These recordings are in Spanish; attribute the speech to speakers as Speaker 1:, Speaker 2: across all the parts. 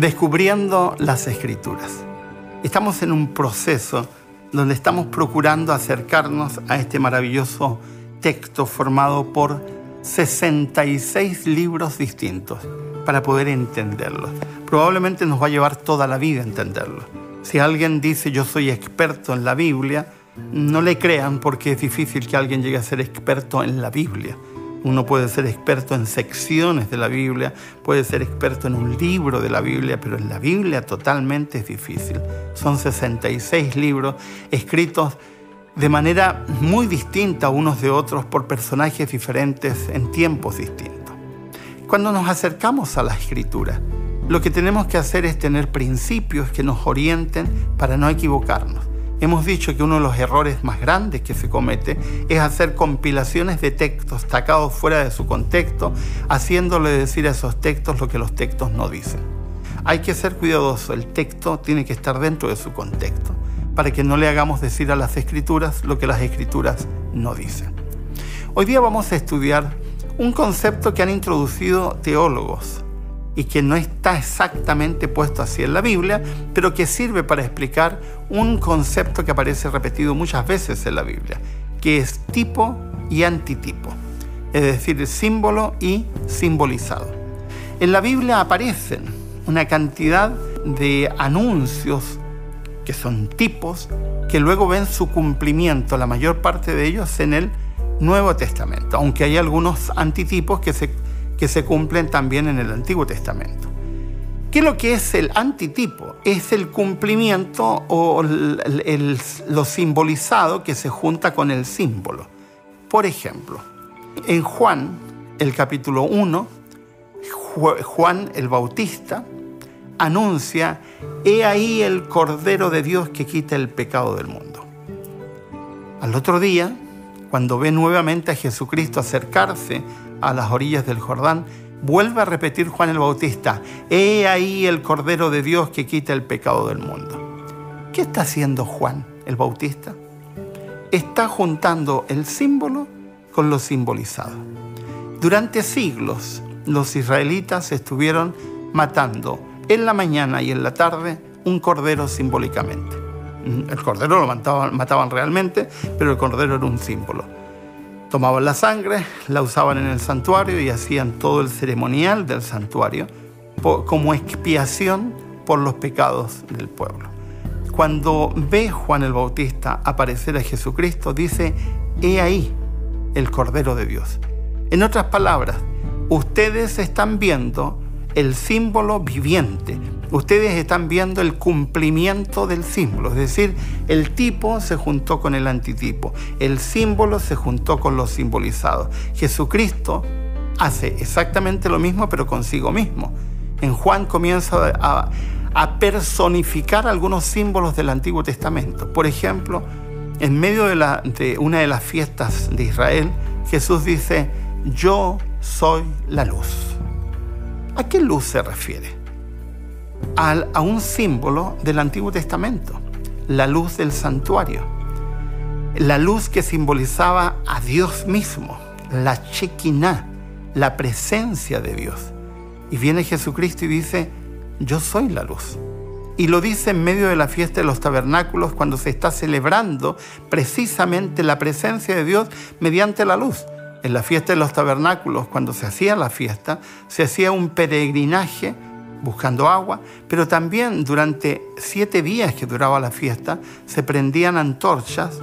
Speaker 1: Descubriendo las escrituras. Estamos en un proceso donde estamos procurando acercarnos a este maravilloso texto formado por 66 libros distintos para poder entenderlo. Probablemente nos va a llevar toda la vida entenderlo. Si alguien dice yo soy experto en la Biblia, no le crean porque es difícil que alguien llegue a ser experto en la Biblia. Uno puede ser experto en secciones de la Biblia, puede ser experto en un libro de la Biblia, pero en la Biblia totalmente es difícil. Son 66 libros escritos de manera muy distinta unos de otros por personajes diferentes en tiempos distintos. Cuando nos acercamos a la escritura, lo que tenemos que hacer es tener principios que nos orienten para no equivocarnos. Hemos dicho que uno de los errores más grandes que se comete es hacer compilaciones de textos sacados fuera de su contexto, haciéndole decir a esos textos lo que los textos no dicen. Hay que ser cuidadoso, el texto tiene que estar dentro de su contexto, para que no le hagamos decir a las escrituras lo que las escrituras no dicen. Hoy día vamos a estudiar un concepto que han introducido teólogos y que no está exactamente puesto así en la Biblia, pero que sirve para explicar un concepto que aparece repetido muchas veces en la Biblia, que es tipo y antitipo, es decir, símbolo y simbolizado. En la Biblia aparecen una cantidad de anuncios que son tipos, que luego ven su cumplimiento, la mayor parte de ellos en el Nuevo Testamento, aunque hay algunos antitipos que se que se cumplen también en el Antiguo Testamento. ¿Qué es lo que es el antitipo? Es el cumplimiento o lo simbolizado que se junta con el símbolo. Por ejemplo, en Juan, el capítulo 1, Juan el Bautista anuncia, he ahí el Cordero de Dios que quita el pecado del mundo. Al otro día, cuando ve nuevamente a Jesucristo acercarse a las orillas del Jordán, vuelve a repetir Juan el Bautista, he ahí el Cordero de Dios que quita el pecado del mundo. ¿Qué está haciendo Juan el Bautista? Está juntando el símbolo con lo simbolizado. Durante siglos los israelitas estuvieron matando en la mañana y en la tarde un cordero simbólicamente. El cordero lo mataban, mataban realmente, pero el cordero era un símbolo tomaban la sangre, la usaban en el santuario y hacían todo el ceremonial del santuario como expiación por los pecados del pueblo. Cuando ve Juan el Bautista aparecer a Jesucristo, dice, he ahí el Cordero de Dios. En otras palabras, ustedes están viendo el símbolo viviente. Ustedes están viendo el cumplimiento del símbolo, es decir, el tipo se juntó con el antitipo, el símbolo se juntó con lo simbolizado. Jesucristo hace exactamente lo mismo pero consigo mismo. En Juan comienza a, personificar algunos símbolos del Antiguo Testamento. Por ejemplo, en medio de una de las fiestas de Israel, Jesús dice, yo soy la luz. ¿A qué luz se refiere? A un símbolo del Antiguo Testamento, la luz del santuario, la luz que simbolizaba a Dios mismo, la Shekinah, la presencia de Dios. Y viene Jesucristo y dice, yo soy la luz. Y lo dice en medio de la fiesta de los tabernáculos cuando se está celebrando precisamente la presencia de Dios mediante la luz. En la fiesta de los tabernáculos, cuando se hacía la fiesta, se hacía un peregrinaje buscando agua, pero también durante siete días que duraba la fiesta se prendían antorchas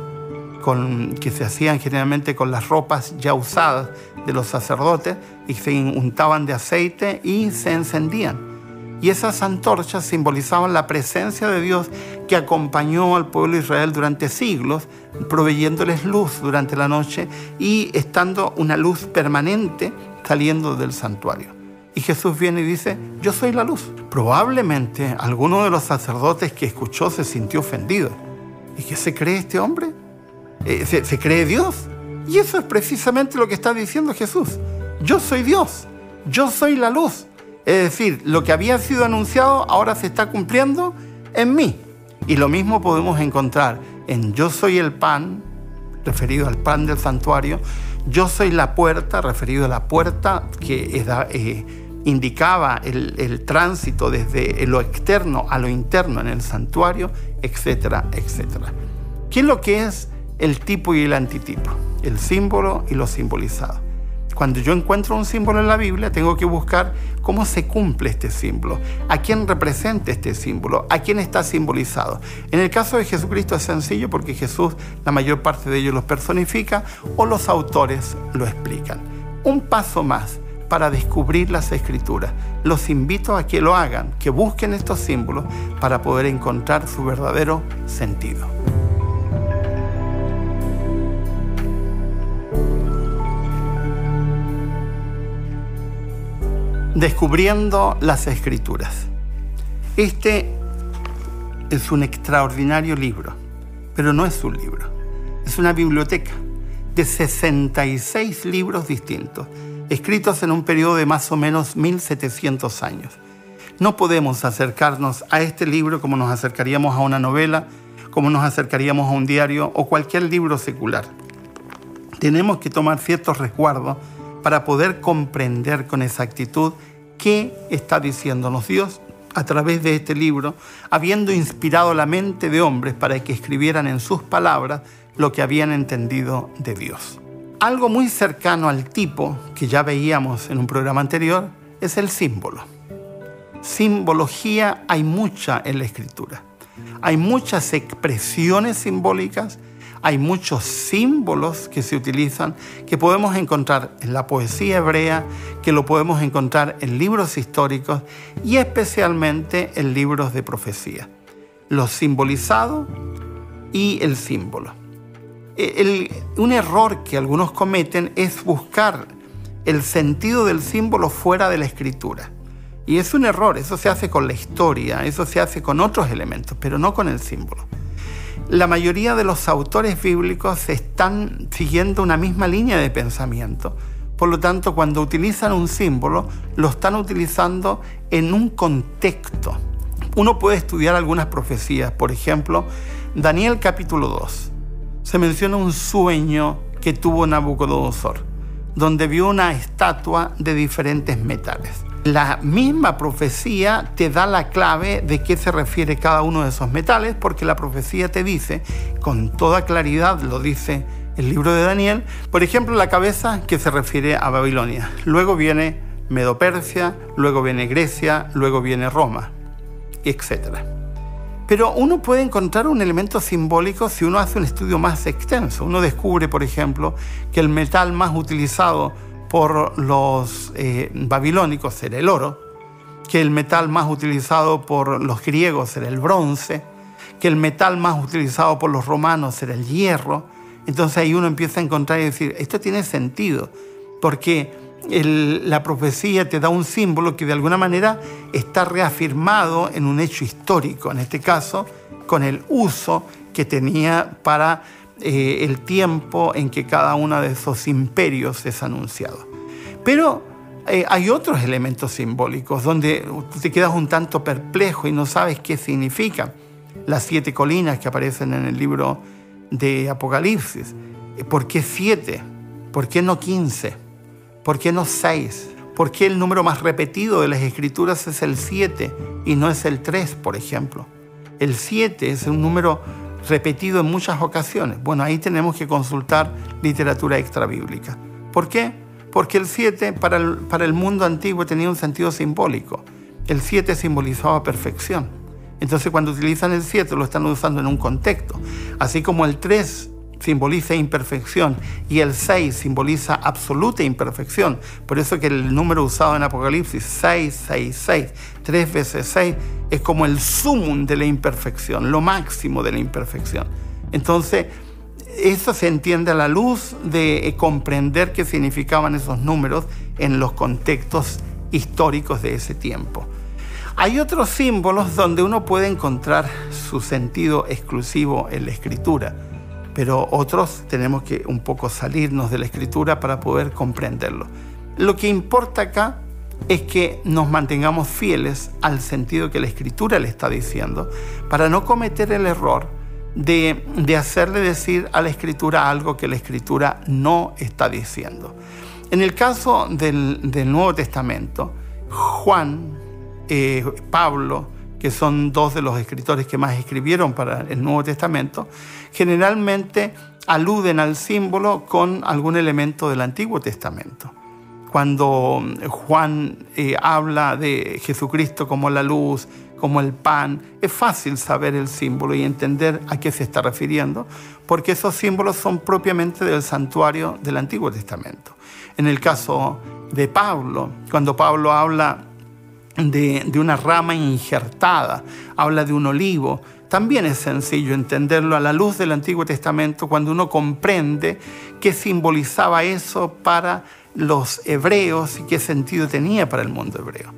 Speaker 1: que se hacían generalmente con las ropas ya usadas de los sacerdotes y se untaban de aceite y se encendían. Y esas antorchas simbolizaban la presencia de Dios que acompañó al pueblo de Israel durante siglos, proveyéndoles luz durante la noche y estando una luz permanente saliendo del santuario. Y Jesús viene y dice, yo soy la luz. Probablemente alguno de los sacerdotes que escuchó se sintió ofendido. ¿Y qué se cree este hombre? Eh, ¿Se, ¿Se cree Dios? Y eso es precisamente lo que está diciendo Jesús. Yo soy Dios, yo soy la luz. Es decir, lo que había sido anunciado ahora se está cumpliendo en mí. Y lo mismo podemos encontrar en yo soy el pan, referido al pan del santuario, yo soy la puerta, referido a la puerta que es, eh, indicaba el, tránsito desde lo externo a lo interno en el santuario, etcétera, etcétera. ¿Qué es lo que es el tipo y el antitipo? El símbolo y lo simbolizado. Cuando yo encuentro un símbolo en la Biblia, tengo que buscar cómo se cumple este símbolo, a quién representa este símbolo, a quién está simbolizado. En el caso de Jesucristo es sencillo porque Jesús la mayor parte de ellos los personifica o los autores lo explican. Un paso más para descubrir las escrituras. Los invito a que lo hagan, que busquen estos símbolos para poder encontrar su verdadero sentido. Descubriendo las Escrituras. Este es un extraordinario libro, pero no es un libro, es una biblioteca de 66 libros distintos, escritos en un periodo de más o menos 1700 años. No podemos acercarnos a este libro como nos acercaríamos a una novela, como nos acercaríamos a un diario o cualquier libro secular. Tenemos que tomar ciertos resguardos para poder comprender con exactitud qué está diciéndonos Dios a través de este libro, habiendo inspirado la mente de hombres para que escribieran en sus palabras lo que habían entendido de Dios. Algo muy cercano al tipo que ya veíamos en un programa anterior es el símbolo. Simbología hay mucha en la escritura. Hay muchas expresiones simbólicas hay muchos símbolos que se utilizan que podemos encontrar en la poesía hebrea, que lo podemos encontrar en libros históricos y especialmente en libros de profecía. Lo simbolizado y el símbolo. Un error que algunos cometen es buscar el sentido del símbolo fuera de la escritura. Y es un error, eso se hace con la historia, eso se hace con otros elementos, pero no con el símbolo la mayoría de los autores bíblicos están siguiendo una misma línea de pensamiento. Por lo tanto, cuando utilizan un símbolo, lo están utilizando en un contexto. Uno puede estudiar algunas profecías. Por ejemplo, Daniel capítulo 2. Se menciona un sueño que tuvo Nabucodonosor, donde vio una estatua de diferentes metales la misma profecía te da la clave de qué se refiere cada uno de esos metales, porque la profecía te dice, con toda claridad lo dice el libro de Daniel, por ejemplo, la cabeza que se refiere a Babilonia. Luego viene Medo-Persia, luego viene Grecia, luego viene Roma, etc. Pero uno puede encontrar un elemento simbólico si uno hace un estudio más extenso. Uno descubre, por ejemplo, que el metal más utilizado por los eh, babilónicos era el oro, que el metal más utilizado por los griegos era el bronce, que el metal más utilizado por los romanos era el hierro. Entonces ahí uno empieza a encontrar y decir, esto tiene sentido, porque la profecía te da un símbolo que de alguna manera está reafirmado en un hecho histórico, en este caso con el uso que tenía para eh, el tiempo en que cada uno de esos imperios es anunciado. Pero eh, hay otros elementos simbólicos donde te quedas un tanto perplejo y no sabes qué significan. Las siete colinas que aparecen en el libro de Apocalipsis. ¿Por qué siete? ¿Por qué no quince? ¿Por qué no seis? ¿Por qué el número más repetido de las escrituras es el siete y no es el tres, por ejemplo? El siete es un número repetido en muchas ocasiones. Bueno, ahí tenemos que consultar literatura extrabíblica. ¿Por qué? Porque el 7 para el, para el mundo antiguo tenía un sentido simbólico. El 7 simbolizaba perfección. Entonces cuando utilizan el 7 lo están usando en un contexto. Así como el 3 simboliza imperfección y el 6 simboliza absoluta imperfección. Por eso que el número usado en Apocalipsis, 666, 3 veces 6, es como el sumum de la imperfección, lo máximo de la imperfección. Entonces, eso se entiende a la luz de comprender qué significaban esos números en los contextos históricos de ese tiempo. Hay otros símbolos donde uno puede encontrar su sentido exclusivo en la escritura pero otros tenemos que un poco salirnos de la escritura para poder comprenderlo. Lo que importa acá es que nos mantengamos fieles al sentido que la escritura le está diciendo, para no cometer el error de, hacerle decir a la escritura algo que la escritura no está diciendo. En el caso del, del Nuevo Testamento, Juan, eh, Pablo, que son dos de los escritores que más escribieron para el Nuevo Testamento, generalmente aluden al símbolo con algún elemento del Antiguo Testamento. Cuando Juan eh, habla de Jesucristo como la luz, como el pan, es fácil saber el símbolo y entender a qué se está refiriendo, porque esos símbolos son propiamente del santuario del Antiguo Testamento. En el caso de Pablo, cuando Pablo habla de, una rama injertada, habla de un olivo. También es sencillo entenderlo a la luz del Antiguo Testamento cuando uno comprende qué simbolizaba eso para los hebreos y qué sentido tenía para el mundo hebreo.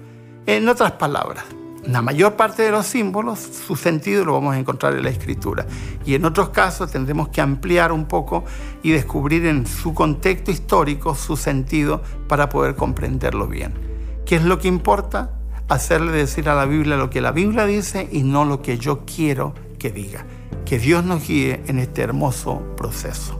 Speaker 1: En otras palabras, la mayor parte de los símbolos, su sentido lo vamos a encontrar en la escritura. Y en otros casos tendremos que ampliar un poco y descubrir en su contexto histórico su sentido para poder comprenderlo bien. ¿Qué es lo que importa? Hacerle decir a la Biblia lo que la Biblia dice y no lo que yo quiero que diga. Que Dios nos guíe en este hermoso proceso.